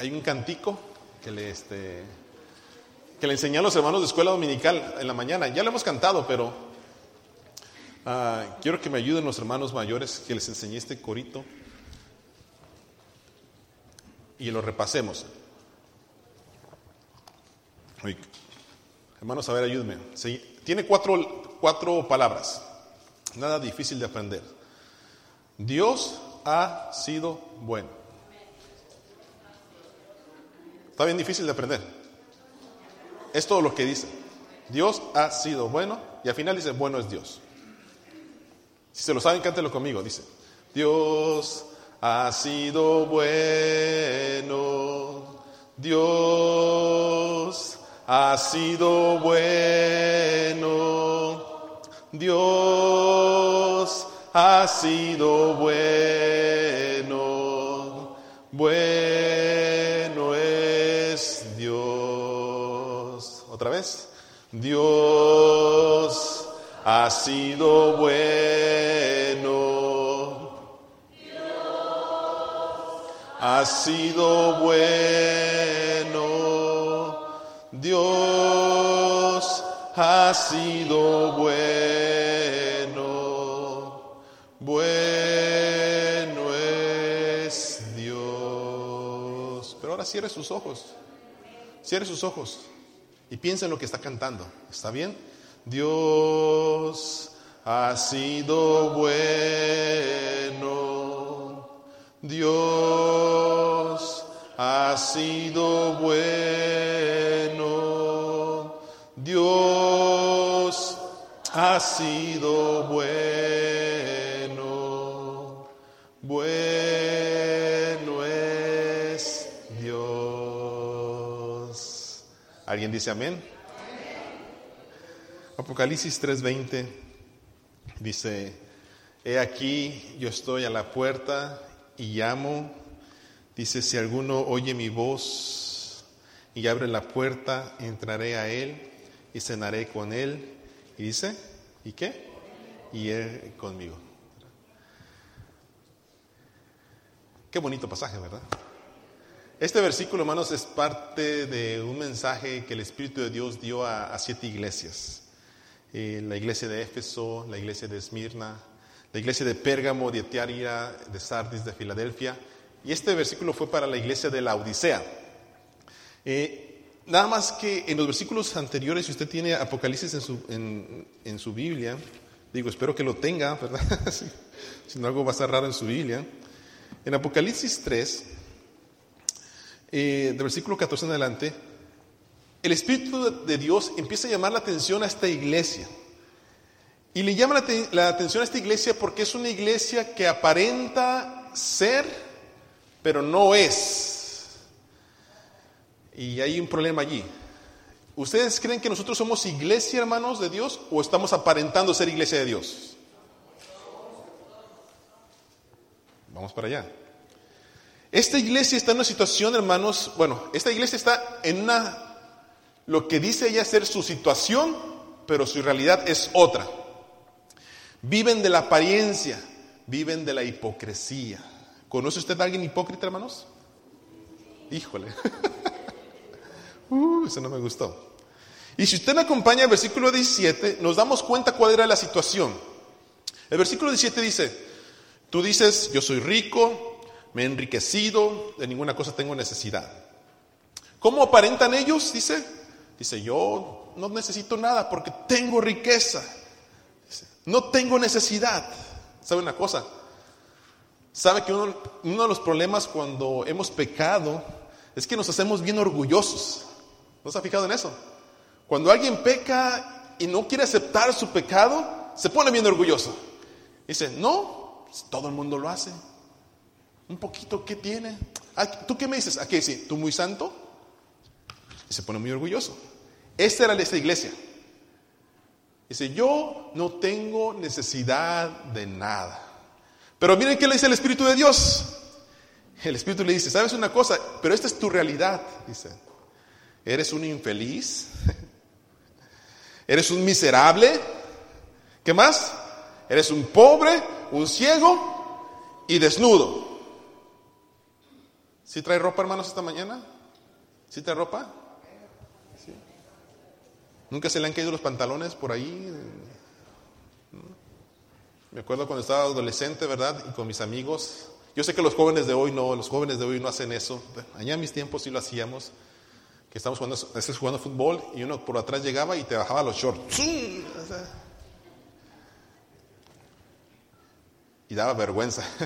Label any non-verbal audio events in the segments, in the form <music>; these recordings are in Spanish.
hay un cantico que le, este, que le enseñé a los hermanos de escuela dominical en la mañana. Ya lo hemos cantado, pero ah, quiero que me ayuden los hermanos mayores que les enseñé este corito y lo repasemos. hermanos, a ver, ayúdenme. tiene cuatro, cuatro palabras, nada difícil de aprender. Dios ha sido bueno. Está bien difícil de aprender. Es todo lo que dice. Dios ha sido bueno y al final dice, bueno es Dios. Si se lo saben, cántelo conmigo. Dice, Dios ha sido bueno. Dios ha sido bueno. Dios ha sido bueno. Bueno Dios ha sido bueno. Ha sido bueno. Dios ha sido bueno. Bueno es Dios. Pero ahora cierre sus ojos. Cierre sus ojos y piensa en lo que está cantando. ¿Está bien? Dios ha sido bueno. Dios ha sido bueno. Dios ha sido bueno. ¿Alguien dice amén? Apocalipsis 3:20 dice, he aquí yo estoy a la puerta y llamo. Dice, si alguno oye mi voz y abre la puerta, entraré a él y cenaré con él. Y dice, ¿y qué? Y él conmigo. Qué bonito pasaje, ¿verdad? Este versículo, hermanos, es parte de un mensaje que el Espíritu de Dios dio a, siete iglesias. Eh, la iglesia de Éfeso, la iglesia de Esmirna, la iglesia de Pérgamo, de Etiaria, de Sardis, de Filadelfia. Y este versículo fue para la iglesia de la Odisea. Eh, nada más que en los versículos anteriores, si usted tiene Apocalipsis en su, en, su Biblia, digo, espero que lo tenga, ¿verdad? <laughs> si no, algo va a estar raro en su Biblia. En Apocalipsis 3, eh, del versículo 14 en adelante, el Espíritu de Dios empieza a llamar la atención a esta iglesia. Y le llama la, la, atención a esta iglesia porque es una iglesia que aparenta ser, pero no es. Y hay un problema allí. ¿Ustedes creen que nosotros somos iglesia, hermanos, de Dios, o estamos aparentando ser iglesia de Dios? Vamos para allá. Esta iglesia está en una situación, hermanos, bueno, esta iglesia está en una lo que dice ella ser su situación, pero su realidad es otra. Viven de la apariencia, viven de la hipocresía. ¿Conoce usted a alguien hipócrita, hermanos? Híjole. <laughs> uh, eso no me gustó. Y si usted me acompaña al versículo 17, nos damos cuenta cuál era la situación. El versículo 17 dice, tú dices, yo soy rico, me he enriquecido, de ninguna cosa tengo necesidad. ¿Cómo aparentan ellos? Dice, Dice, yo no necesito nada porque tengo riqueza. no tengo necesidad. ¿Sabe una cosa? ¿Sabe que uno, uno, de los problemas cuando hemos pecado es que nos hacemos bien orgullosos? ¿No se ha fijado en eso? Cuando alguien peca y no quiere aceptar su pecado, se pone bien orgulloso. Dice, no, pues, todo el mundo lo hace. Un poquito, ¿qué tiene? ¿Tú qué me dices? ¿A qué dice? ¿Tú muy santo? Y se pone muy orgulloso. Esta era esta iglesia. Dice, yo no tengo necesidad de nada. Pero miren qué le dice el Espíritu de Dios. El Espíritu le dice, ¿sabes una cosa? Pero esta es tu realidad. Dice, eres un infeliz. <laughs> Eres un miserable. ¿Qué más? Eres un pobre, un ciego y desnudo. ¿Sí trae ropa, hermanos, esta mañana? ¿Sí trae ropa? ¿Sí? ¿Nunca se le han caído los pantalones por ahí? Me acuerdo cuando estaba adolescente, ¿verdad? Y con mis amigos. Yo sé que los jóvenes de hoy no, los jóvenes de hoy no hacen eso. Allá en mis tiempos sí lo hacíamos. Que estábamos jugando, estás jugando fútbol y uno por atrás llegaba y te bajaba los shorts. Y daba vergüenza. <laughs>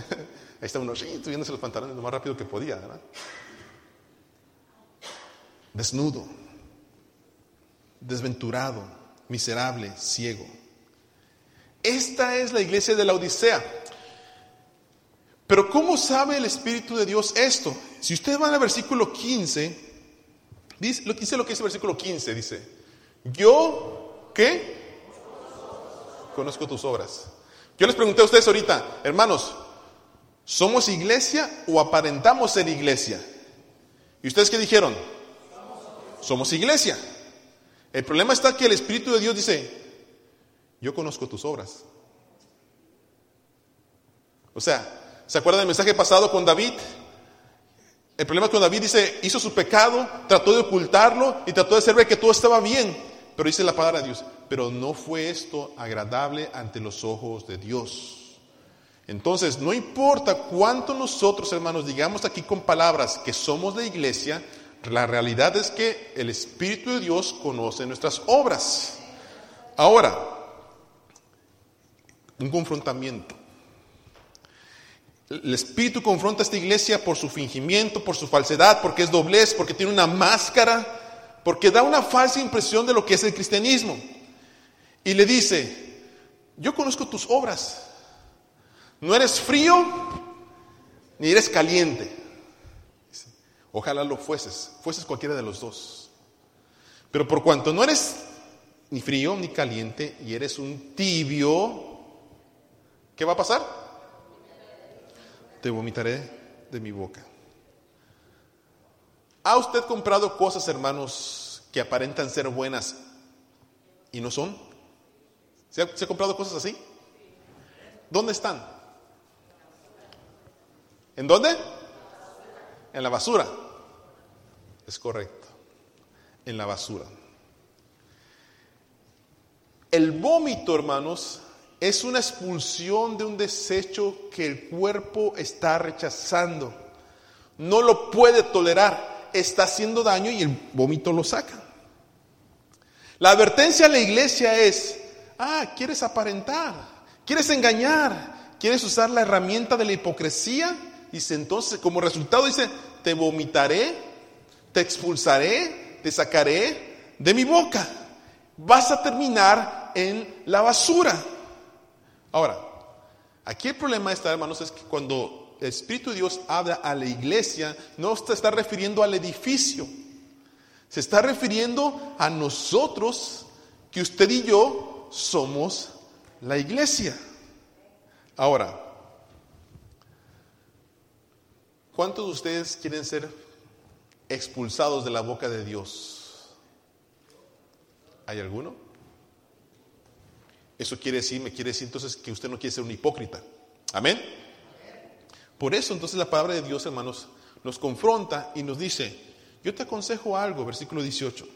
Ahí está uno subiéndose los pantalones lo más rápido que podía. Desnudo, desventurado, miserable, ciego. Esta es la iglesia de la Odisea. Pero ¿cómo sabe el Espíritu de Dios esto? Si ustedes van al versículo 15, dice lo, dice lo que dice el versículo 15, dice, yo, ¿qué? Conozco tus obras. Yo les pregunté a ustedes ahorita, hermanos, ¿somos iglesia o aparentamos ser iglesia? ¿Y ustedes qué dijeron? Somos iglesia. El problema está que el Espíritu de Dios dice, yo conozco tus obras. O sea, ¿se acuerdan del mensaje pasado con David? El problema es que David dice, hizo su pecado, trató de ocultarlo y trató de hacer ver que todo estaba bien. Pero dice la palabra de Dios, pero no fue esto agradable ante los ojos de Dios. Entonces, no importa cuánto nosotros, hermanos, digamos aquí con palabras que somos de iglesia, la realidad es que el Espíritu de Dios conoce nuestras obras. Ahora, un confrontamiento. El Espíritu confronta a esta iglesia por su fingimiento, por su falsedad, porque es doblez, porque tiene una máscara, porque da una falsa impresión de lo que es el cristianismo. Y le dice, yo conozco tus obras. No eres frío ni eres caliente. Ojalá lo fueses, fueses cualquiera de los dos. Pero por cuanto no eres ni frío ni caliente y eres un tibio, ¿qué va a pasar? Te vomitaré de mi boca. ¿Ha usted comprado cosas, hermanos, que aparentan ser buenas y no son? ¿Se ha, ¿Se ha, comprado cosas así? ¿Dónde están? ¿En dónde? En la basura. Es correcto. En la basura. El vómito, hermanos, es una expulsión de un desecho que el cuerpo está rechazando. No lo puede tolerar. Está haciendo daño y el vómito lo saca. La advertencia a la iglesia es, ah, quieres aparentar, quieres engañar, quieres usar la herramienta de la hipocresía. Dice entonces, como resultado dice, te vomitaré, te expulsaré, te sacaré de mi boca. Vas a terminar en la basura. Ahora, aquí el problema está, hermanos, es que cuando el Espíritu de Dios habla a la iglesia, no se está refiriendo al edificio, se está refiriendo a nosotros, que usted y yo somos la iglesia. Ahora, ¿cuántos de ustedes quieren ser expulsados de la boca de Dios? ¿Hay alguno? Eso quiere decir, me quiere decir entonces que usted no quiere ser un hipócrita. Amén. Por eso entonces la palabra de Dios, hermanos, nos confronta y nos dice, yo te aconsejo algo, versículo 18.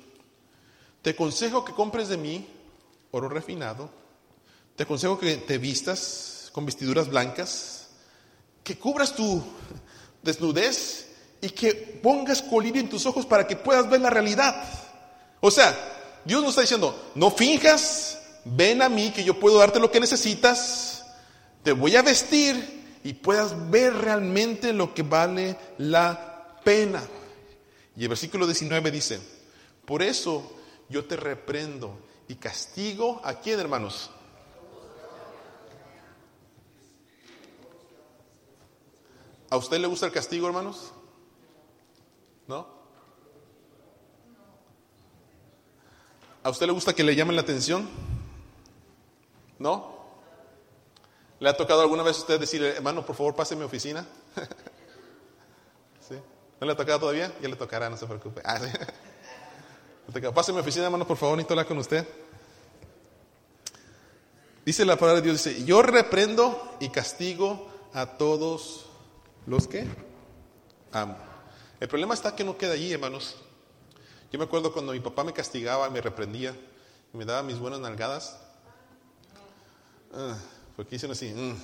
Te aconsejo que compres de mí oro refinado. Te aconsejo que te vistas con vestiduras blancas, que cubras tu desnudez y que pongas colirio en tus ojos para que puedas ver la realidad. O sea, Dios nos está diciendo, no finjas, ven a mí que yo puedo darte lo que necesitas, te voy a vestir y puedas ver realmente lo que vale la pena. Y el versículo 19 dice, por eso yo te reprendo y castigo a quién, hermanos? ¿A usted le gusta el castigo, hermanos? ¿No? ¿A usted le gusta que le llamen la atención? ¿No? ¿Le ha tocado alguna vez a usted decirle, hermano, por favor, pase a mi oficina? <laughs> ¿Sí? ¿No le ha tocado todavía? Ya le tocará, no se preocupe. Ah, ¿sí? <laughs> Pase a mi oficina, hermano, por favor, necesito hablar con usted. Dice la palabra de Dios, dice, yo reprendo y castigo a todos los que amo. El problema está que no queda allí, hermanos. Yo me acuerdo cuando mi papá me castigaba, me reprendía y me daba mis buenas nalgadas. Ah, porque hicieron así. mm.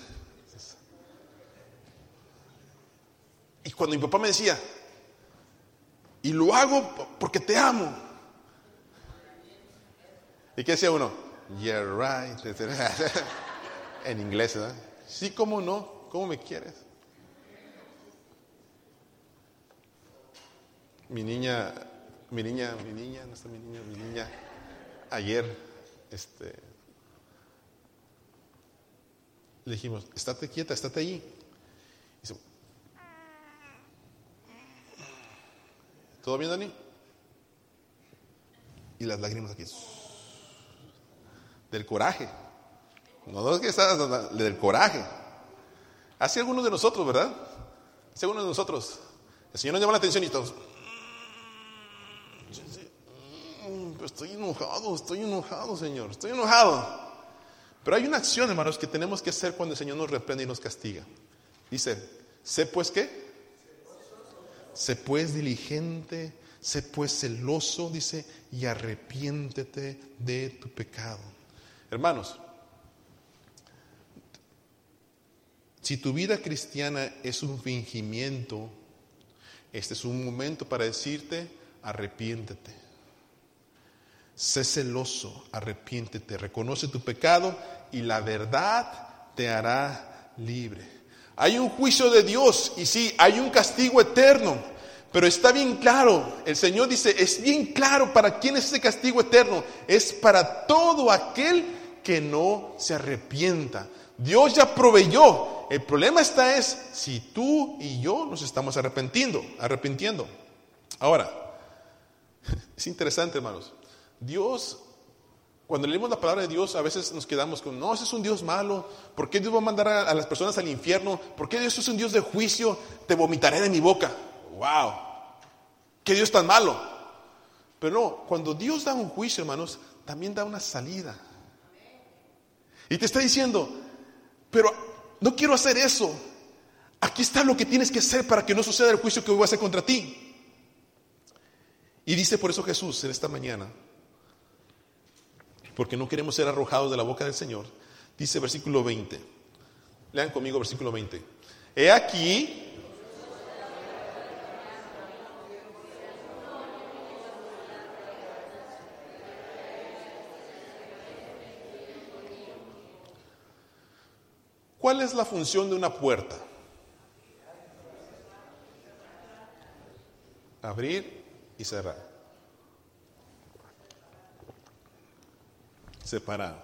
Y cuando mi papá me decía, y lo hago porque te amo. ¿Y qué decía uno? Yeah, right. <laughs> en inglés, ¿verdad? Sí, cómo no, cómo me quieres. Mi niña, mi niña, mi niña, no está mi niña, mi niña, ayer, este, le dijimos, estate quieta, estate allí. Dice, ¿todo bien, Dani? Y las lágrimas aquí, del coraje. No es que estás del coraje. Así algunos de nosotros, ¿verdad? Así algunos de nosotros. El Señor nos llama la atención y todos. Pero estoy enojado, estoy enojado, Señor, estoy enojado. Pero hay una acción, hermanos, que tenemos que hacer cuando el Señor nos reprende y nos castiga. Dice, sé pues qué? Sé pues diligente, sé pues celoso, dice, y arrepiéntete de tu pecado. Hermanos, si tu vida cristiana es un fingimiento, este es un momento para decirte, arrepiéntete. Sé celoso, arrepiéntete, reconoce tu pecado y la verdad te hará libre. Hay un juicio de Dios y sí, hay un castigo eterno, pero está bien claro, el Señor dice, es bien claro para quién es ese castigo eterno, es para todo aquel que no se arrepienta. Dios ya proveyó. El problema está es si tú y yo nos estamos arrepentiendo, arrepintiendo. Ahora, <laughs> es interesante, hermanos. Dios, cuando leemos la palabra de Dios, a veces nos quedamos con, no, ese es un Dios malo. ¿Por qué Dios va a mandar a, a las personas al infierno? ¿Por qué Dios es un Dios de juicio? Te vomitaré de mi boca. ¡Wow! ¿Qué Dios tan malo? Pero no, cuando Dios da un juicio, hermanos, también da una salida. Y te está diciendo, pero no quiero hacer eso. Aquí está lo que tienes que hacer para que no suceda el juicio que voy a hacer contra ti. Y dice por eso Jesús en esta mañana, porque no queremos ser arrojados de la boca del Señor, dice versículo 20. Lean conmigo versículo 20. He aquí, ¿Cuál es la función de una puerta? Abrir y cerrar. Separar.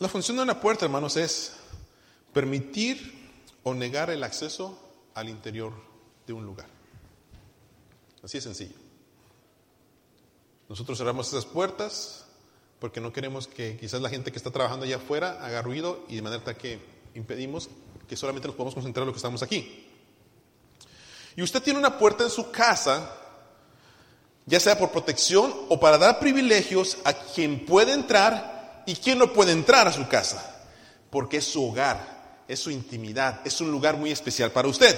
La función de una puerta, hermanos, es permitir o negar el acceso al interior de un lugar. Así es sencillo. Nosotros cerramos esas puertas porque no queremos que quizás la gente que está trabajando allá afuera haga ruido y de manera tal que impedimos que solamente nos podamos concentrar en lo que estamos aquí. Y usted tiene una puerta en su casa, ya sea por protección o para dar privilegios a quien puede entrar y quien no puede entrar a su casa, porque es su hogar, es su intimidad, es un lugar muy especial para usted.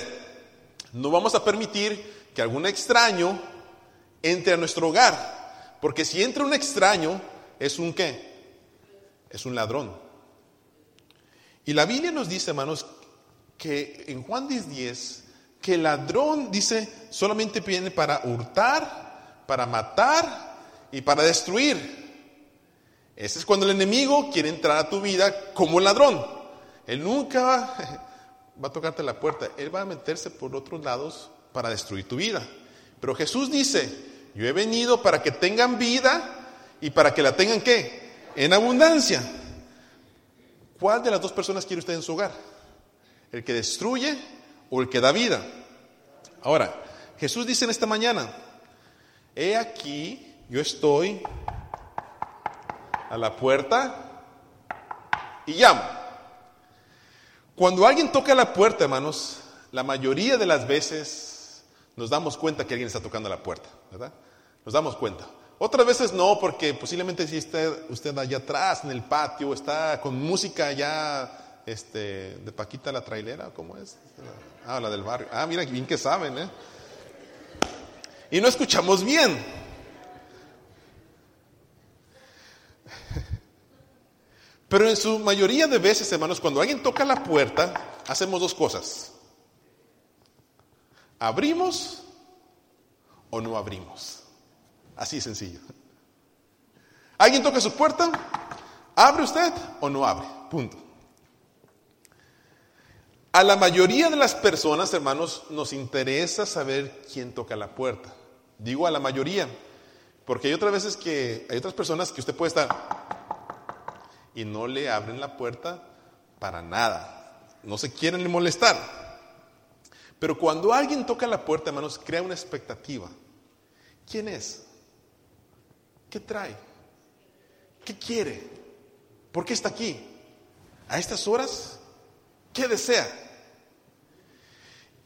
No vamos a permitir que algún extraño entre a nuestro hogar, porque si entra un extraño, es un qué? Es un ladrón. Y la Biblia nos dice, hermanos, que en Juan 10, que el ladrón, dice, solamente viene para hurtar, para matar y para destruir. Ese es cuando el enemigo quiere entrar a tu vida como ladrón. Él nunca <laughs> va a tocarte la puerta, él va a meterse por otros lados para destruir tu vida. Pero Jesús dice, yo he venido para que tengan vida y para que la tengan qué? En abundancia. ¿Cuál de las dos personas quiere usted en su hogar? ¿El que destruye o el que da vida? Ahora, Jesús dice en esta mañana, he aquí, yo estoy a la puerta y llamo. Cuando alguien toca la puerta, hermanos, la mayoría de las veces nos damos cuenta que alguien está tocando la puerta, ¿verdad? Nos damos cuenta. Otras veces no, porque posiblemente si está usted allá atrás en el patio, está con música ya este, de Paquita la trailera, ¿cómo es? Ah, la del barrio. Ah, mira, bien que saben, ¿eh? Y no escuchamos bien. Pero en su mayoría de veces, hermanos, cuando alguien toca la puerta, hacemos dos cosas. Abrimos o no abrimos. Así sencillo. Alguien toca su puerta, ¿abre usted o no abre? Punto. A la mayoría de las personas, hermanos, nos interesa saber quién toca la puerta. Digo a la mayoría, porque hay otras veces que hay otras personas que usted puede estar y no le abren la puerta para nada. No se quieren molestar. Pero cuando alguien toca la puerta, hermanos, crea una expectativa. ¿Quién es? ¿Qué trae? ¿Qué quiere? ¿Por qué está aquí? ¿A estas horas? ¿Qué desea?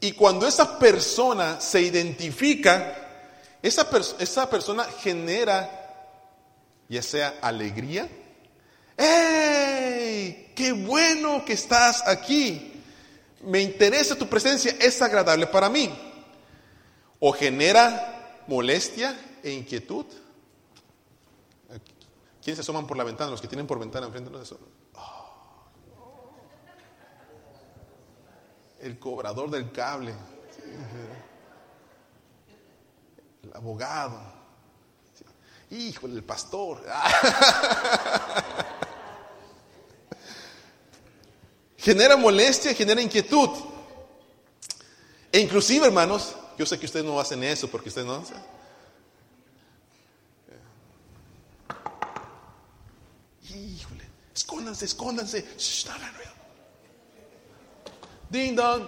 Y cuando esa persona se identifica, esa, esa persona genera ya sea alegría. ¡Hey! ¡Qué bueno que estás aquí! Me interesa tu presencia, es agradable para mí. O genera molestia e inquietud. ¿Quiénes se asoman por la ventana? Los que tienen por ventana enfrente no se asoman. El cobrador del cable. El abogado. Híjole, el pastor. <laughs> genera molestia, genera inquietud. E inclusive, hermanos, yo sé que ustedes no hacen eso porque ustedes no Escóndanse, escóndanse. Ding dong.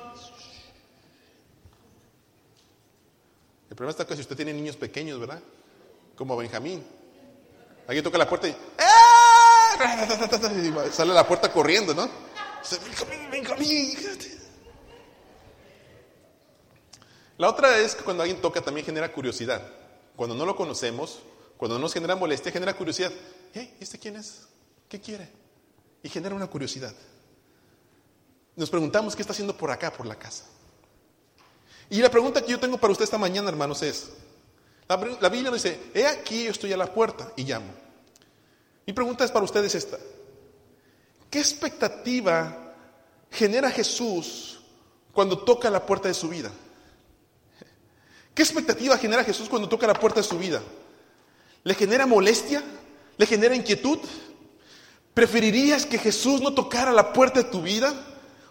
El problema está que si usted tiene niños pequeños, ¿verdad? Como Benjamín. Alguien toca la puerta y, ¡Eh! <laughs> sale la puerta corriendo, ¿no? Benjamín, Benjamín. La otra es que cuando alguien toca también genera curiosidad. Cuando no lo conocemos, cuando nos genera molestia, genera curiosidad. ¿Eh? ¿Este quién es? ¿Qué quiere? Y genera una curiosidad. Nos preguntamos qué está haciendo por acá, por la casa. Y la pregunta que yo tengo para usted esta mañana, hermanos, es, la, Biblia nos dice, he aquí yo estoy a la puerta y llamo. Mi pregunta es para ustedes esta. ¿Qué expectativa genera Jesús cuando toca la puerta de su vida? ¿Qué expectativa genera Jesús cuando toca la puerta de su vida? ¿Le genera molestia? ¿Le genera inquietud? ¿Preferirías que Jesús no tocara la puerta de tu vida?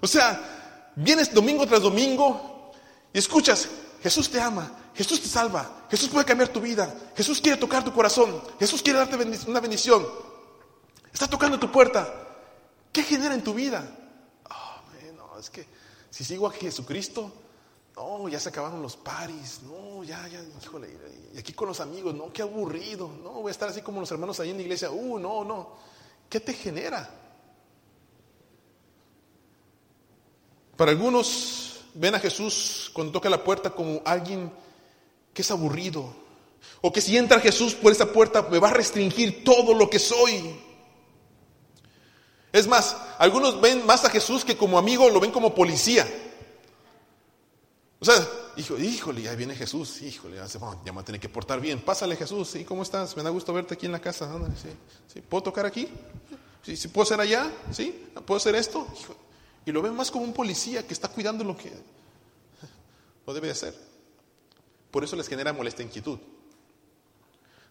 O sea, vienes domingo tras domingo y escuchas, Jesús te ama, Jesús te salva, Jesús puede cambiar tu vida, Jesús quiere tocar tu corazón, Jesús quiere darte una bendición. Está tocando tu puerta. ¿Qué genera en tu vida? Oh, no, es que si sigo a Jesucristo, no, ya se acabaron los paris, no, ya, ya, híjole, y aquí con los amigos, no, qué aburrido, no, voy a estar así como los hermanos ahí en la iglesia, uh, no, no. ¿Qué te genera? Para algunos ven a Jesús cuando toca la puerta como alguien que es aburrido. O que si entra Jesús por esa puerta me va a restringir todo lo que soy. Es más, algunos ven más a Jesús que como amigo lo ven como policía. O sea, hijo, híjole, ya viene Jesús, híjole, ya, se, va, ya me va a tener que portar bien. Pásale Jesús, ¿sí? ¿Cómo estás? Me da gusto verte aquí en la casa. ¿Sí? ¿Puedo tocar aquí? ¿Sí? ¿Puedo ser allá? ¿Sí? ¿Puedo hacer esto? Y lo ven más como un policía que está cuidando lo que lo debe de hacer. Por eso les genera molesta inquietud.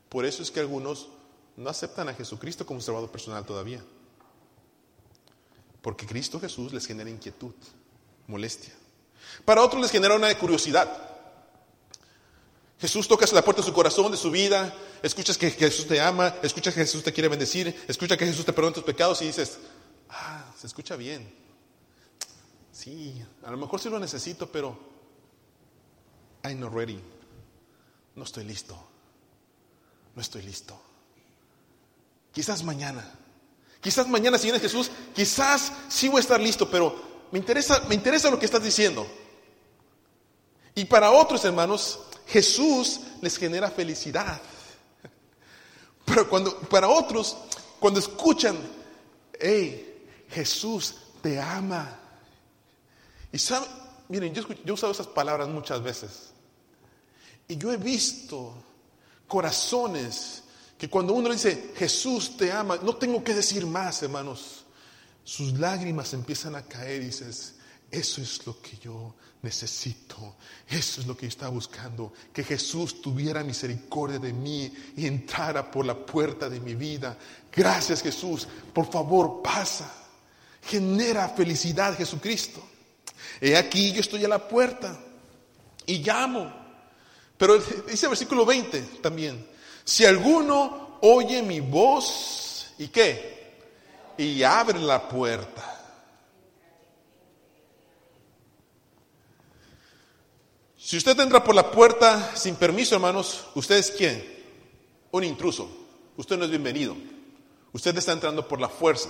Por eso es que algunos no aceptan a Jesucristo como salvador personal todavía. Porque Cristo Jesús les genera inquietud, molestia. Para otros les genera una curiosidad. Jesús toca la puerta de su corazón, de su vida, escuchas que Jesús te ama, escuchas que Jesús te quiere bendecir, escuchas que Jesús te perdona tus pecados y dices, ah, se escucha bien. Sí, a lo mejor sí lo necesito, pero I'm not ready. No estoy listo. No estoy listo. Quizás mañana. Quizás mañana si viene Jesús, quizás sí voy a estar listo, pero me interesa, me interesa lo que estás diciendo. Y para otros hermanos, Jesús les genera felicidad. <laughs> Pero cuando, para otros, cuando escuchan, hey, Jesús te ama. Y sabe, miren, yo, yo he usado esas palabras muchas veces. Y yo he visto corazones que cuando uno dice, Jesús te ama, no tengo que decir más, hermanos. Sus lágrimas empiezan a caer y dices, eso es lo que yo necesito. Eso es lo que yo estaba buscando. Que Jesús tuviera misericordia de mí y entrara por la puerta de mi vida. Gracias Jesús. Por favor, pasa. Genera felicidad Jesucristo. He aquí, yo estoy a la puerta y llamo. Pero dice el versículo 20 también. Si alguno oye mi voz, ¿y qué? Y abre la puerta. Si usted entra por la puerta sin permiso, hermanos, ¿usted es quién? Un intruso. Usted no es bienvenido. Usted está entrando por la fuerza.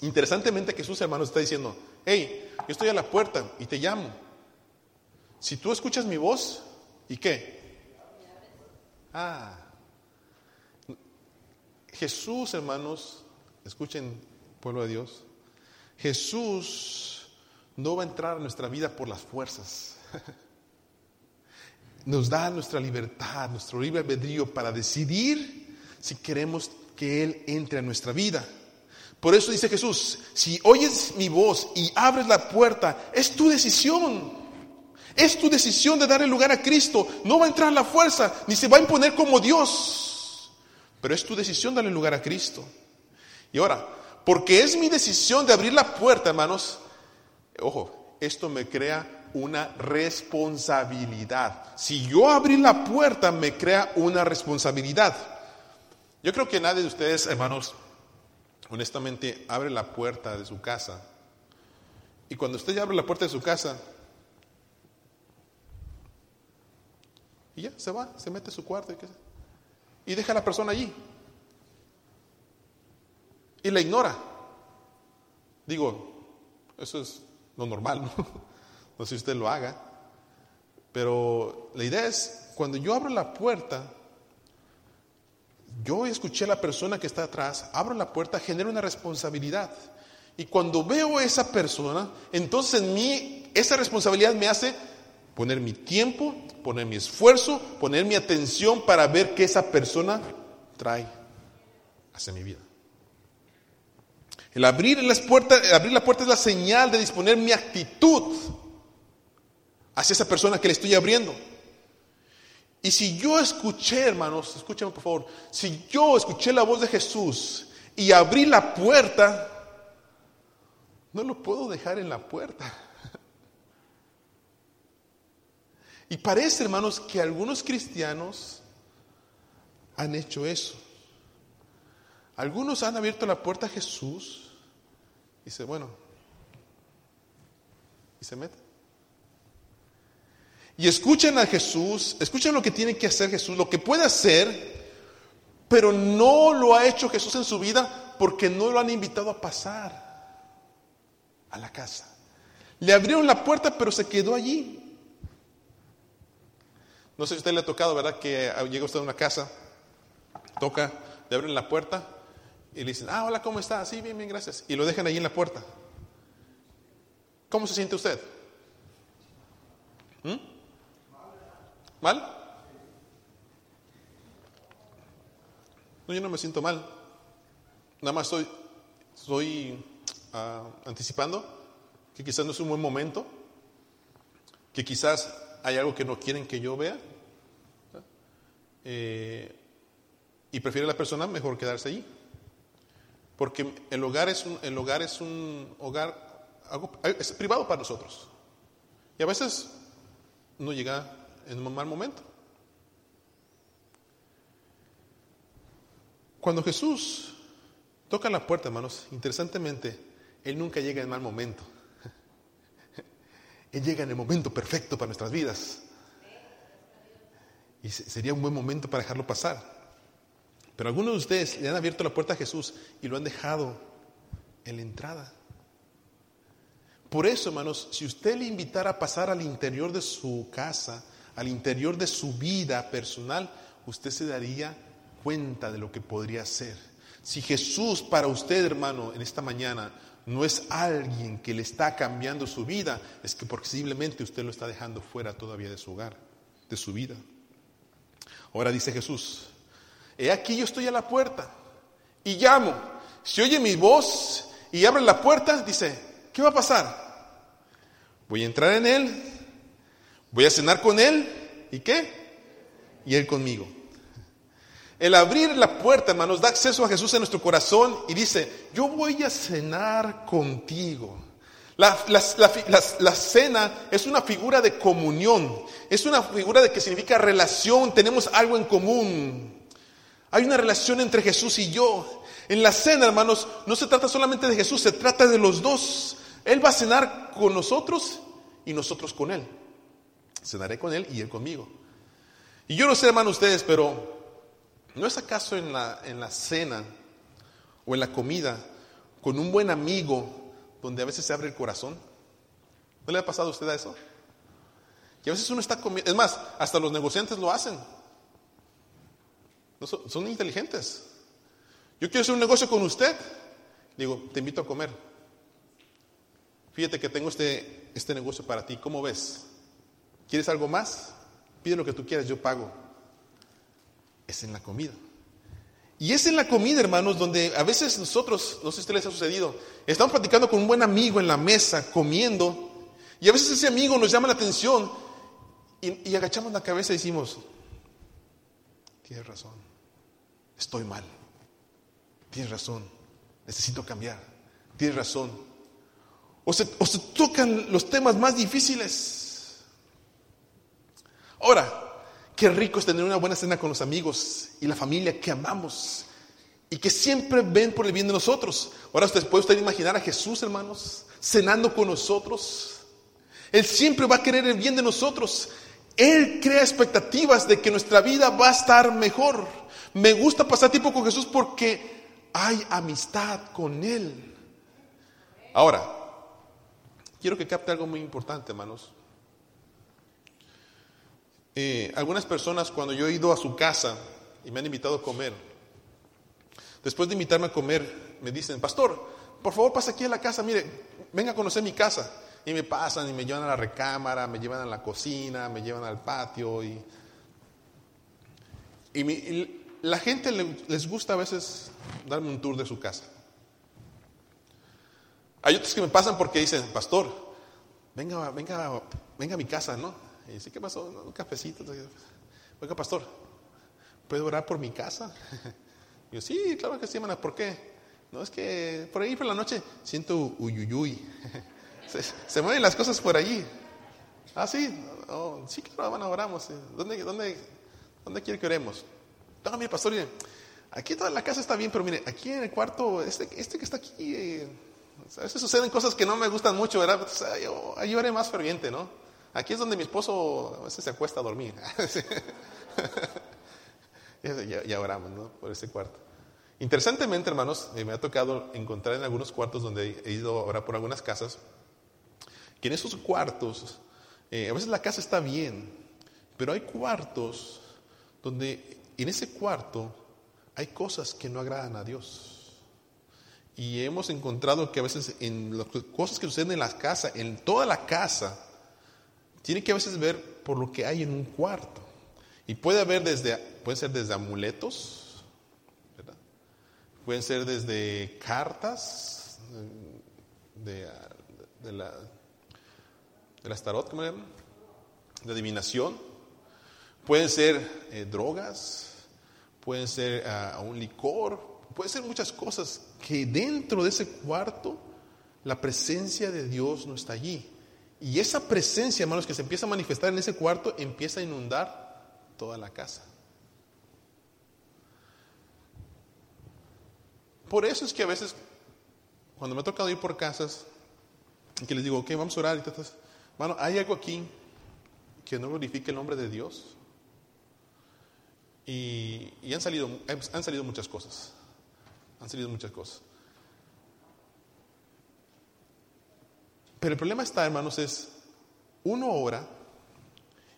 Interesantemente Jesús, hermanos, está diciendo, hey, yo estoy a la puerta y te llamo. Si tú escuchas mi voz, ¿y qué? Ah. Jesús, hermanos, escuchen, pueblo de Dios, Jesús no va a entrar a nuestra vida por las fuerzas. <laughs> Nos da nuestra libertad, nuestro libre albedrío para decidir si queremos que Él entre a nuestra vida. Por eso dice Jesús, si oyes mi voz y abres la puerta, es tu decisión. Es tu decisión de darle lugar a Cristo. No va a entrar la fuerza, ni se va a imponer como Dios. Pero es tu decisión darle lugar a Cristo. Y ahora, porque es mi decisión de abrir la puerta, hermanos, ojo, esto me crea una responsabilidad. Si yo abrí la puerta, me crea una responsabilidad. Yo creo que nadie de ustedes, hermanos, honestamente, abre la puerta de su casa. Y cuando usted ya abre la puerta de su casa, y ya se va, se mete a su cuarto y, y deja a la persona allí. Y la ignora. Digo, eso es lo normal, ¿no? <laughs> No sé si usted lo haga. Pero la idea es, cuando yo abro la puerta, yo escuché a la persona que está atrás, abro la puerta, genero una responsabilidad. Y cuando veo a esa persona, entonces en mí esa responsabilidad me hace poner mi tiempo, poner mi esfuerzo, poner mi atención para ver qué esa persona trae hacia mi vida. El abrir, las puertas, abrir la puerta es la señal de disponer mi actitud hacia esa persona que le estoy abriendo. Y si yo escuché, hermanos, escúchame por favor, si yo escuché la voz de Jesús y abrí la puerta, no lo puedo dejar en la puerta. <laughs> Y parece, hermanos, que algunos cristianos han hecho eso. Algunos han abierto la puerta a Jesús y dice, bueno, y se meten. Y escuchen a Jesús, escuchen lo que tiene que hacer Jesús, lo que puede hacer, pero no lo ha hecho Jesús en su vida porque no lo han invitado a pasar a la casa. Le abrieron la puerta, pero se quedó allí. No sé si usted le ha tocado, ¿verdad? Que llega usted a una casa, toca, le abren la puerta y le dicen, ah, hola, ¿cómo está? Sí, bien, bien, gracias. Y lo dejan allí en la puerta. ¿Cómo se siente usted? ¿Mm? ¿Mal? No, yo no me siento mal. Nada más estoy, estoy ah, anticipando que quizás no es un buen momento, que quizás hay algo que no quieren que yo vea. Eh, y prefiere la persona mejor quedarse allí. Porque el hogar es un, el hogar es un hogar algo, es privado para nosotros. Y a veces no llega en un mal momento. Cuando Jesús toca la puerta, hermanos, interesantemente, Él nunca llega en mal momento. <laughs> Él llega en el momento perfecto para nuestras vidas. Y sería un buen momento para dejarlo pasar. Pero algunos de ustedes le han abierto la puerta a Jesús y lo han dejado en la entrada. Por eso, hermanos, si usted le invitara a pasar al interior de su casa, al interior de su vida personal, usted se daría cuenta de lo que podría ser. Si Jesús para usted, hermano, en esta mañana no es alguien que le está cambiando su vida, es que posiblemente usted lo está dejando fuera todavía de su hogar, de su vida. Ahora dice Jesús, he aquí yo estoy a la puerta y llamo. Si oye mi voz y abre la puerta, dice, ¿qué va a pasar? Voy a entrar en él, voy a cenar con él y qué? Y él conmigo. El abrir la puerta, hermanos, da acceso a Jesús en nuestro corazón y dice, yo voy a cenar contigo. La, la, cena es una figura de comunión, es una figura de que significa relación, tenemos algo en común. Hay una relación entre Jesús y yo. En la cena, hermanos, no se trata solamente de Jesús, se trata de los dos. Él va a cenar con nosotros y nosotros con Él. Cenaré con Él y Él conmigo. Y yo no sé, hermanos, ustedes, pero ¿No es acaso en la, en la cena o en la comida con un buen amigo donde a veces se abre el corazón? ¿No le ha pasado a usted a eso? Y a veces uno está comiendo, es más, hasta los negociantes lo hacen. Son, son inteligentes. Yo quiero hacer un negocio con usted. Digo, te invito a comer. Fíjate que tengo este, este negocio para ti. ¿Cómo ves? ¿Quieres algo más? Pide lo que tú quieras, yo pago es en la comida. Y es en la comida, hermanos, donde a veces nosotros, no sé si a ustedes les ha sucedido, estamos platicando con un buen amigo en la mesa, comiendo, y a veces ese amigo nos llama la atención y, y agachamos la cabeza y decimos, tienes razón, estoy mal, tienes razón, necesito cambiar, tienes razón. O se, o se tocan los temas más difíciles. Ahora, Qué rico es tener una buena cena con los amigos y la familia que amamos y que siempre ven por el bien de nosotros. Ahora usted puede usted imaginar a Jesús, hermanos, cenando con nosotros. Él siempre va a querer el bien de nosotros. Él crea expectativas de que nuestra vida va a estar mejor. Me gusta pasar tiempo con Jesús porque hay amistad con Él. Ahora, quiero que capte algo muy importante, hermanos. Eh, algunas personas cuando yo he ido a su casa y me han invitado a comer, después de invitarme a comer, me dicen, pastor, por favor pasa aquí a la casa, mire, venga a conocer mi casa. Y me pasan y me llevan a la recámara, me llevan a la cocina, me llevan al patio. Y, y, la gente les gusta a veces darme un tour de su casa. Hay otros que me pasan porque dicen, pastor, venga, venga, venga a mi casa, ¿no? Y dice, ¿qué pasó? Un cafecito. Oiga, pastor, ¿puedo orar por mi casa? Y <laughs> yo, sí, claro que sí, hermana, ¿por qué? No, es que por ahí por la noche siento uyuyuy. <laughs> Se, mueven las cosas por allí. Ah, sí, oh, sí, claro, hermana, oramos. ¿Dónde, dónde, dónde quiere que oremos? No, mire, pastor, aquí toda la casa está bien, pero mire, aquí en el cuarto, este, este que está aquí, eh, a veces suceden cosas que no me gustan mucho, ¿verdad? Pues, ahí oré más ferviente, ¿no? Aquí es donde mi esposo a veces se acuesta a dormir. <laughs> ya, oramos, ¿no? Por ese cuarto. Interesantemente, hermanos, eh, me ha tocado encontrar en algunos cuartos donde he ido a orar por algunas casas, que en esos cuartos, eh, a veces la casa está bien, pero hay cuartos donde en ese cuarto hay cosas que no agradan a Dios. Y hemos encontrado que a veces en las cosas que suceden en la casa, en toda la casa, tiene que a veces ver por lo que hay en un cuarto. Y puede haber desde, ser desde amuletos, pueden ser desde cartas de, la, de las tarot, ¿cómo? De adivinación. Pueden ser eh, drogas, pueden ser uh, un licor, pueden ser muchas cosas que dentro de ese cuarto la presencia de Dios no está allí. Y esa presencia, hermanos, que se empieza a manifestar en ese cuarto, empieza a inundar toda la casa. Por eso es que a veces, cuando me ha tocado ir por casas, y que les digo, ok, vamos a orar, y bueno, hay algo aquí que no glorifique el nombre de Dios. Y, han, salido, han salido muchas cosas. Han salido muchas cosas. Pero el problema está, hermanos, es uno ora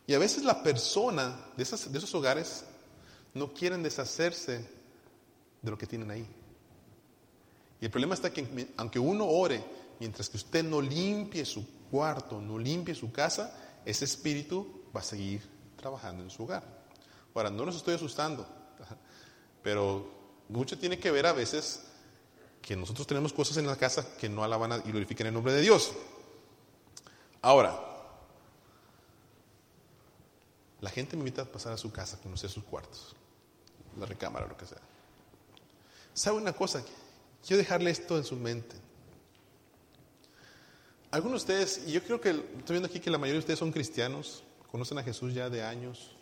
y a veces la persona de, de esos hogares no quieren deshacerse de lo que tienen ahí. Y el problema está que aunque uno ore, mientras que usted no limpie su cuarto, no limpie su casa, ese espíritu va a seguir trabajando en su hogar. Ahora, no los estoy asustando, <laughs> pero mucho tiene que ver a veces que nosotros tenemos cosas en la casa que no alaban y glorifiquen el nombre de Dios. Ahora, la gente me invita a pasar a su casa, conocer sus cuartos, la recámara, lo que sea. ¿Sabe una cosa? Quiero dejarle esto en su mente. Algunos de ustedes, y yo creo que estoy viendo aquí que la mayoría de ustedes son cristianos, conocen a Jesús ya de años.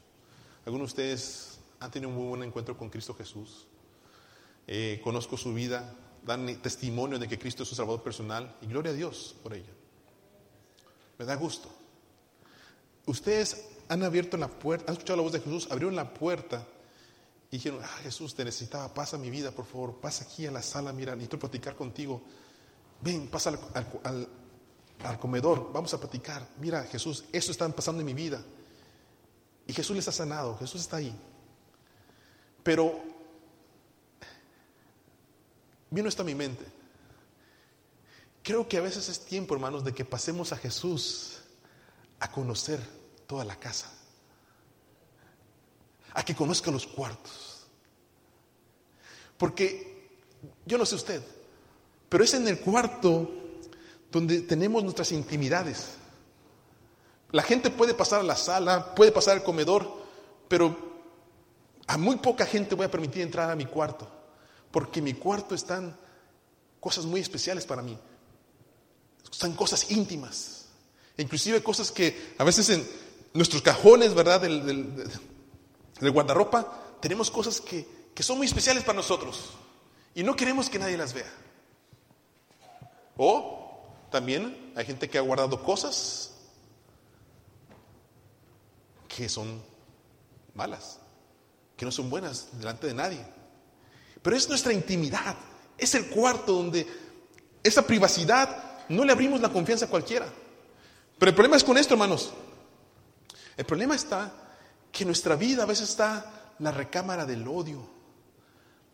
Algunos de ustedes han tenido un muy buen encuentro con Cristo Jesús. Eh, conozco su vida, dan testimonio de que Cristo es su Salvador personal y gloria a Dios por ello. Me da gusto. Ustedes han abierto la puerta, han escuchado la voz de Jesús, abrieron la puerta y dijeron, ah, Jesús, te necesitaba, pasa mi vida, por favor, pasa aquí a la sala, mira, necesito platicar contigo. Ven, pasa al, al comedor, vamos a platicar. Mira, Jesús, eso está pasando en mi vida. Y Jesús les ha sanado, Jesús está ahí. Pero vino esto mi mente. Creo que a veces es tiempo, hermanos, de que pasemos a Jesús a conocer toda la casa, a que conozca los cuartos. Porque yo no sé usted, pero es en el cuarto donde tenemos nuestras intimidades. La gente puede pasar a la sala, puede pasar al comedor, pero a muy poca gente voy a permitir entrar a mi cuarto, porque en mi cuarto están cosas muy especiales para mí. Están cosas íntimas, inclusive cosas que a veces en nuestros cajones, ¿verdad? Del, guardarropa, tenemos cosas que, que son muy especiales para nosotros y no queremos que nadie las vea. O también hay gente que ha guardado cosas que son malas, que no son buenas delante de nadie. Pero es nuestra intimidad, es el cuarto donde esa privacidad no le abrimos la confianza a cualquiera. Pero el problema es con esto, hermanos. El problema está que nuestra vida a veces está la recámara del odio,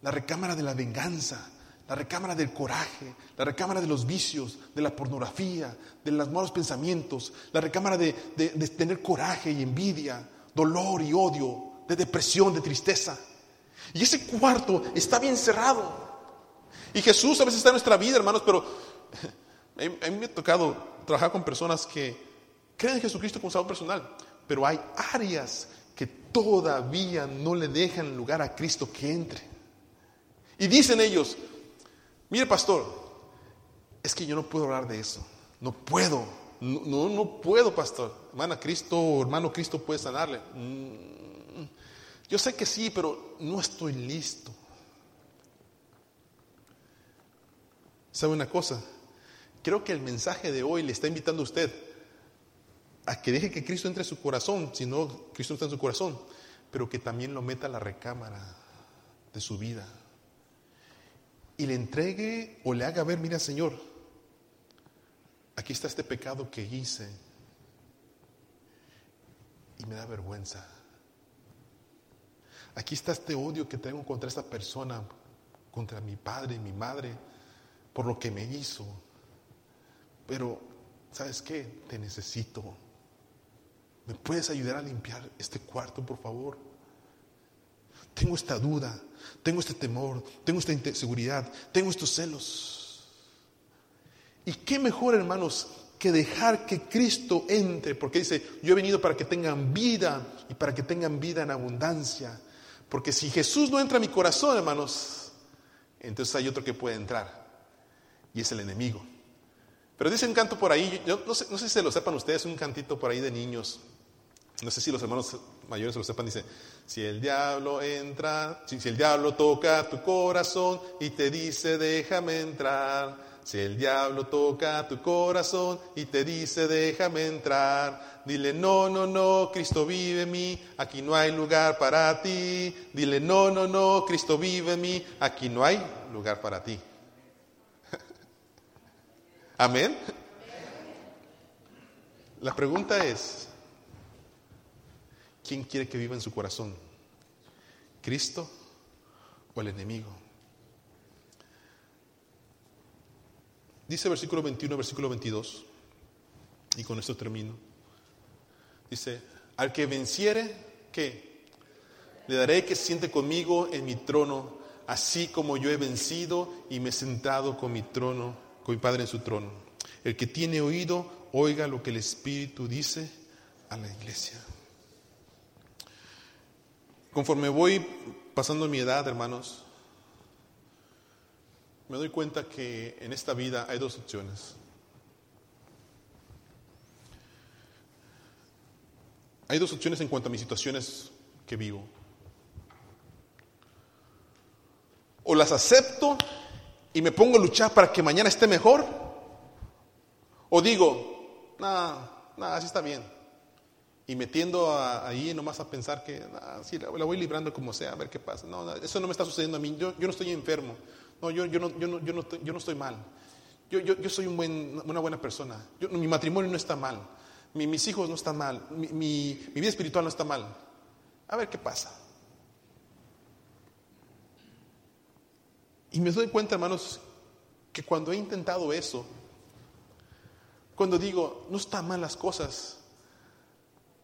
la recámara de la venganza, la recámara del coraje, la recámara de los vicios, de la pornografía, de los malos pensamientos, la recámara de, tener coraje y envidia, dolor y odio, de depresión, de tristeza. Y ese cuarto está bien cerrado. Y Jesús a veces está en nuestra vida, hermanos, pero <laughs> a mí me ha tocado trabajar con personas que creen en Jesucristo como Salvador personal, pero hay áreas que todavía no le dejan lugar a Cristo que entre. Y dicen ellos, Mire, pastor, es que yo no puedo hablar de eso. No puedo. No, no, puedo, pastor. Hermana Cristo, hermano Cristo puede sanarle. Mm, yo sé que sí, pero no estoy listo. ¿Sabe una cosa? Creo que el mensaje de hoy le está invitando a usted a que deje que Cristo entre en su corazón, si no Cristo está en su corazón, pero que también lo meta a la recámara de su vida y le entregue o le haga ver, mira Señor, aquí está este pecado que hice y me da vergüenza. Aquí está este odio que tengo contra esta persona, contra mi padre y mi madre, por lo que me hizo. Pero, ¿sabes qué? Te necesito. ¿Me puedes ayudar a limpiar este cuarto, por favor? Tengo esta duda, tengo este temor, tengo esta inseguridad, tengo estos celos. ¿Y qué mejor, hermanos, que dejar que Cristo entre? Porque dice, yo he venido para que tengan vida y para que tengan vida en abundancia. Porque si Jesús no entra a mi corazón, hermanos, entonces hay otro que puede entrar. Y es el enemigo. Pero dice un canto por ahí, yo no sé, no sé si se lo sepan ustedes, un cantito por ahí de niños no sé si los hermanos mayores lo sepan, dice, si el diablo entra, si, el diablo toca tu corazón y te dice, déjame entrar, si el diablo toca tu corazón y te dice, déjame entrar, dile, no, no, no, Cristo vive en mí, aquí no hay lugar para ti. Dile, no, no, no, Cristo vive en mí, aquí no hay lugar para ti. <laughs> Amén. La pregunta es, ¿Quién quiere que viva en su corazón? ¿Cristo o el enemigo? Dice versículo 21, versículo 22, y con esto termino. Dice, al que venciere, ¿qué? Le daré que siente conmigo en mi trono, así como yo he vencido y me he sentado con mi trono, con mi Padre en su trono. El que tiene oído, oiga lo que el Espíritu dice a la iglesia. Conforme voy pasando mi edad, hermanos, me doy cuenta que en esta vida hay dos opciones. Hay dos opciones en cuanto a mis situaciones que vivo. O las acepto y me pongo a luchar para que mañana esté mejor. O digo, nada, nada, así está bien. Y metiendo ahí nomás a pensar que, sí, la, voy librando como sea, a ver qué pasa. No, eso no me está sucediendo a mí. Yo, yo no estoy enfermo. No, yo, yo, no, yo, no, yo, no, yo estoy mal. Yo, yo, yo soy una buena persona. mi matrimonio no está mal. Mi, mis hijos no están mal. Mi, mi, mi vida espiritual no está mal. A ver qué pasa. Y me doy cuenta, hermanos, que cuando he intentado eso, cuando digo, no están mal las cosas,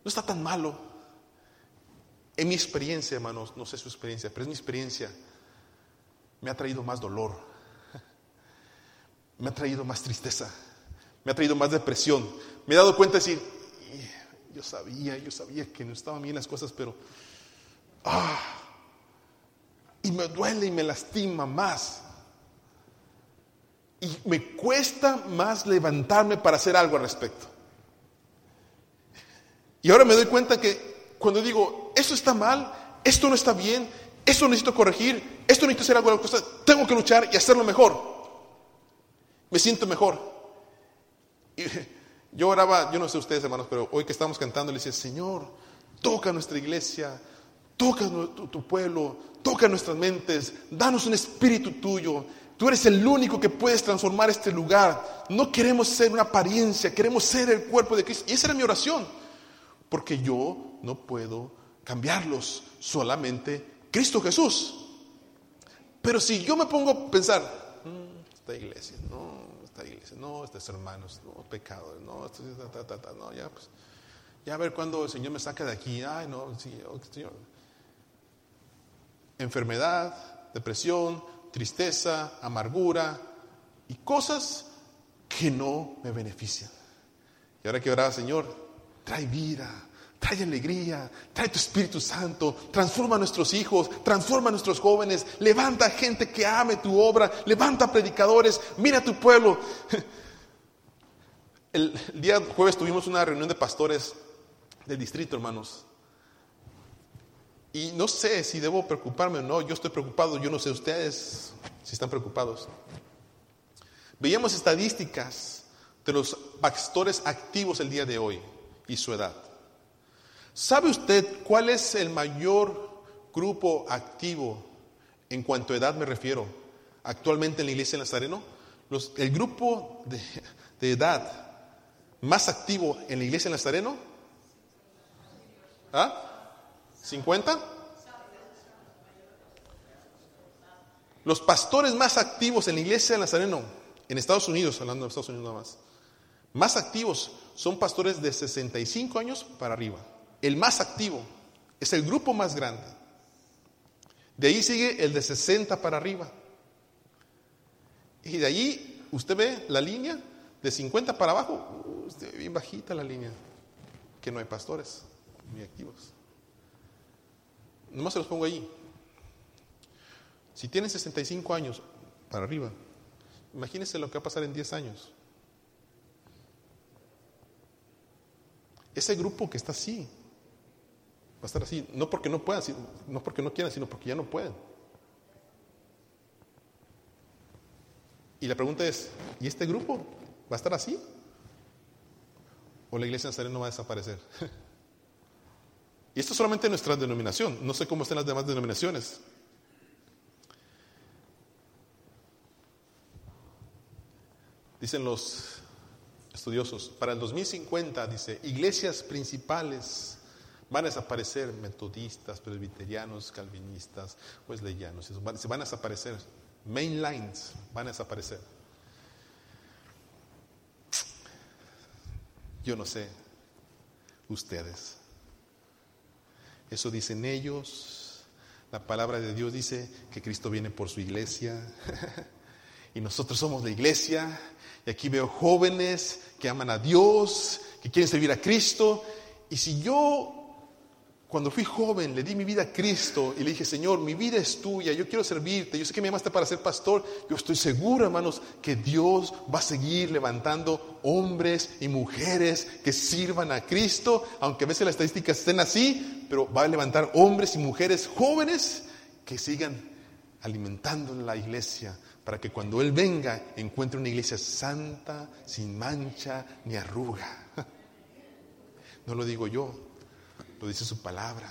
no está tan malo, en mi experiencia, hermanos, no sé su experiencia, pero es mi experiencia, me ha traído más dolor, me ha traído más tristeza, me ha traído más depresión. Me he dado cuenta de decir, yo sabía, yo sabía que no estaban bien las cosas, pero, ah, y me duele y me lastima más. Y me cuesta más levantarme para hacer algo al respecto. Y ahora me doy cuenta que cuando digo, esto está mal, esto no está bien, esto necesito corregir, esto necesito hacer algo, tengo que luchar y hacerlo mejor. Me siento mejor. Y <laughs> yo oraba, yo no sé ustedes hermanos, pero hoy que estamos cantando le decía, Señor, toca nuestra iglesia, toca tu, tu pueblo, toca nuestras mentes, danos un espíritu tuyo. Tú eres el único que puedes transformar este lugar. No queremos ser una apariencia, queremos ser el cuerpo de Cristo. Y esa era mi oración, porque yo no puedo cambiarlos, solamente Cristo Jesús. Pero si yo me pongo a pensar, mm, esta iglesia, no, esta iglesia, no, estos hermanos, no, pecadores, no, esto, ta, ta, ta, no, ya, pues, ya a ver cuándo el Señor me saca de aquí, ay, no, sí, oh, Señor. Enfermedad, depresión, tristeza, amargura y cosas que no me benefician. Y ahora que oraba, Señor, trae vida, Trae alegría, trae tu Espíritu Santo, transforma a nuestros hijos, transforma a nuestros jóvenes, levanta gente que ame tu obra, levanta predicadores, mira a tu pueblo. <laughs> El, día jueves tuvimos una reunión de pastores del distrito, hermanos. Y no sé si debo preocuparme o no, yo estoy preocupado, yo no sé ustedes si están preocupados. Veíamos estadísticas de los pastores activos el día de hoy y su edad. ¿Sabe usted cuál es el mayor grupo activo en cuanto a edad me refiero actualmente en la iglesia de? Los, el grupo de, edad más activo en la iglesia de Nazareno, ¿ah? ¿50? Los pastores más activos en la iglesia de Nazareno, en Estados Unidos, hablando de Estados Unidos nada más, más activos son pastores de 65 años para arriba el más activo, es el grupo más grande. De ahí sigue el de 60 para arriba. Y de ahí usted ve la línea de 50 para abajo, uh, bien bajita la línea, que no hay pastores muy activos. Nomás se los pongo ahí. Si tienen 65 años para arriba, imagínense lo que va a pasar en 10 años. Ese grupo que está así, Va a estar así, no porque no puedan, no porque no quieran, sino porque ya no pueden. Y la pregunta es, ¿y este grupo va a estar así? ¿O la iglesia Nazareno va a desaparecer? <laughs> y esto es solamente nuestra denominación, no sé cómo están las demás denominaciones. Dicen los estudiosos, para el 2050, dice, iglesias principales van a desaparecer, metodistas, presbiterianos, calvinistas, wesleyanos, se van, a desaparecer, mainlines van a desaparecer. Yo no sé, ustedes. Eso dicen ellos, la palabra de Dios dice que Cristo viene por su iglesia. <laughs> y nosotros somos la iglesia. Y aquí veo jóvenes que aman a Dios, que quieren servir a Cristo. Y si yo cuando fui joven, le di mi vida a Cristo y le dije, Señor, mi vida es tuya, yo quiero servirte, yo sé que me llamaste para ser pastor, yo estoy seguro, hermanos, que Dios va a seguir levantando hombres y mujeres que sirvan a Cristo, aunque a veces las estadísticas estén así, pero va a levantar hombres y mujeres jóvenes que sigan alimentando la iglesia para que cuando Él venga encuentre una iglesia santa, sin mancha ni arruga. <laughs> No lo digo yo, lo dice su palabra.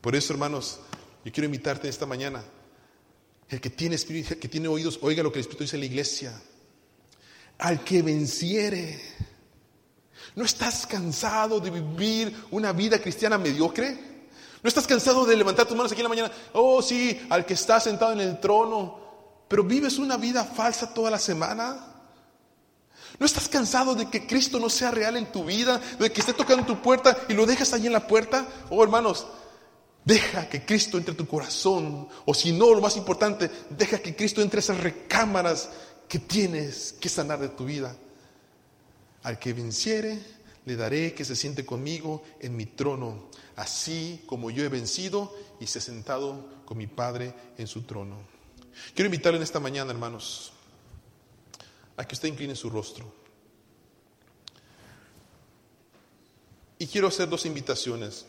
Por eso, hermanos, yo quiero invitarte esta mañana. El que tiene espíritu, el que tiene oídos, oiga lo que el Espíritu dice en la iglesia. Al que venciere. ¿No estás cansado de vivir una vida cristiana mediocre? ¿No estás cansado de levantar tus manos aquí en la mañana? Oh, sí, al que está sentado en el trono. Pero vives una vida falsa toda la semana. ¿No estás cansado de que Cristo no sea real en tu vida? De que esté tocando tu puerta y lo dejas ahí en la puerta? Oh, hermanos, deja que Cristo entre tu corazón. O si no, lo más importante, deja que Cristo entre esas recámaras que tienes que sanar de tu vida. Al que venciere, le daré que se siente conmigo en mi trono, así como yo he vencido y se ha sentado con mi Padre en su trono. Quiero invitarle en esta mañana, hermanos, a que usted incline su rostro. Y quiero hacer dos invitaciones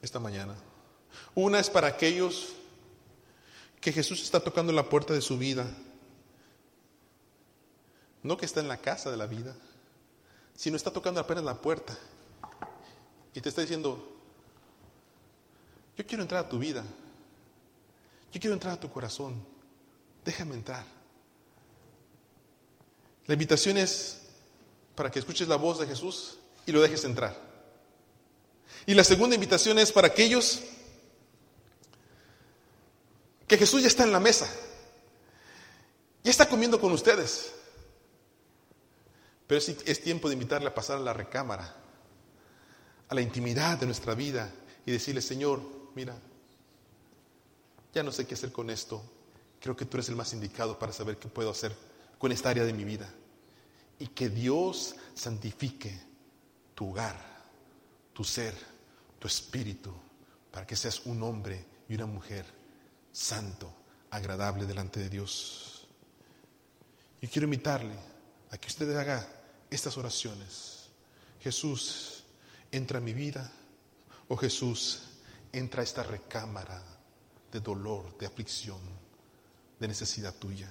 esta mañana. Una es para aquellos que Jesús está tocando la puerta de su vida. No que está en la casa de la vida, sino está tocando apenas la puerta. Y te está diciendo, yo quiero entrar a tu vida. Yo quiero entrar a tu corazón. Déjame entrar. La invitación es para que escuches la voz de Jesús y lo dejes entrar. Y la segunda invitación es para aquellos que Jesús ya está en la mesa, ya está comiendo con ustedes. Pero es, es tiempo de invitarle a pasar a la recámara, a la intimidad de nuestra vida y decirle, Señor, mira, ya no sé qué hacer con esto. Creo que tú eres el más indicado para saber qué puedo hacer con esta área de mi vida. Y que Dios santifique tu hogar, tu ser, tu espíritu, para que seas un hombre y una mujer santo, agradable delante de Dios. Y quiero invitarle a que usted haga estas oraciones. Jesús, entra a mi vida. O Jesús, entra a esta recámara de dolor, de aflicción, de necesidad tuya.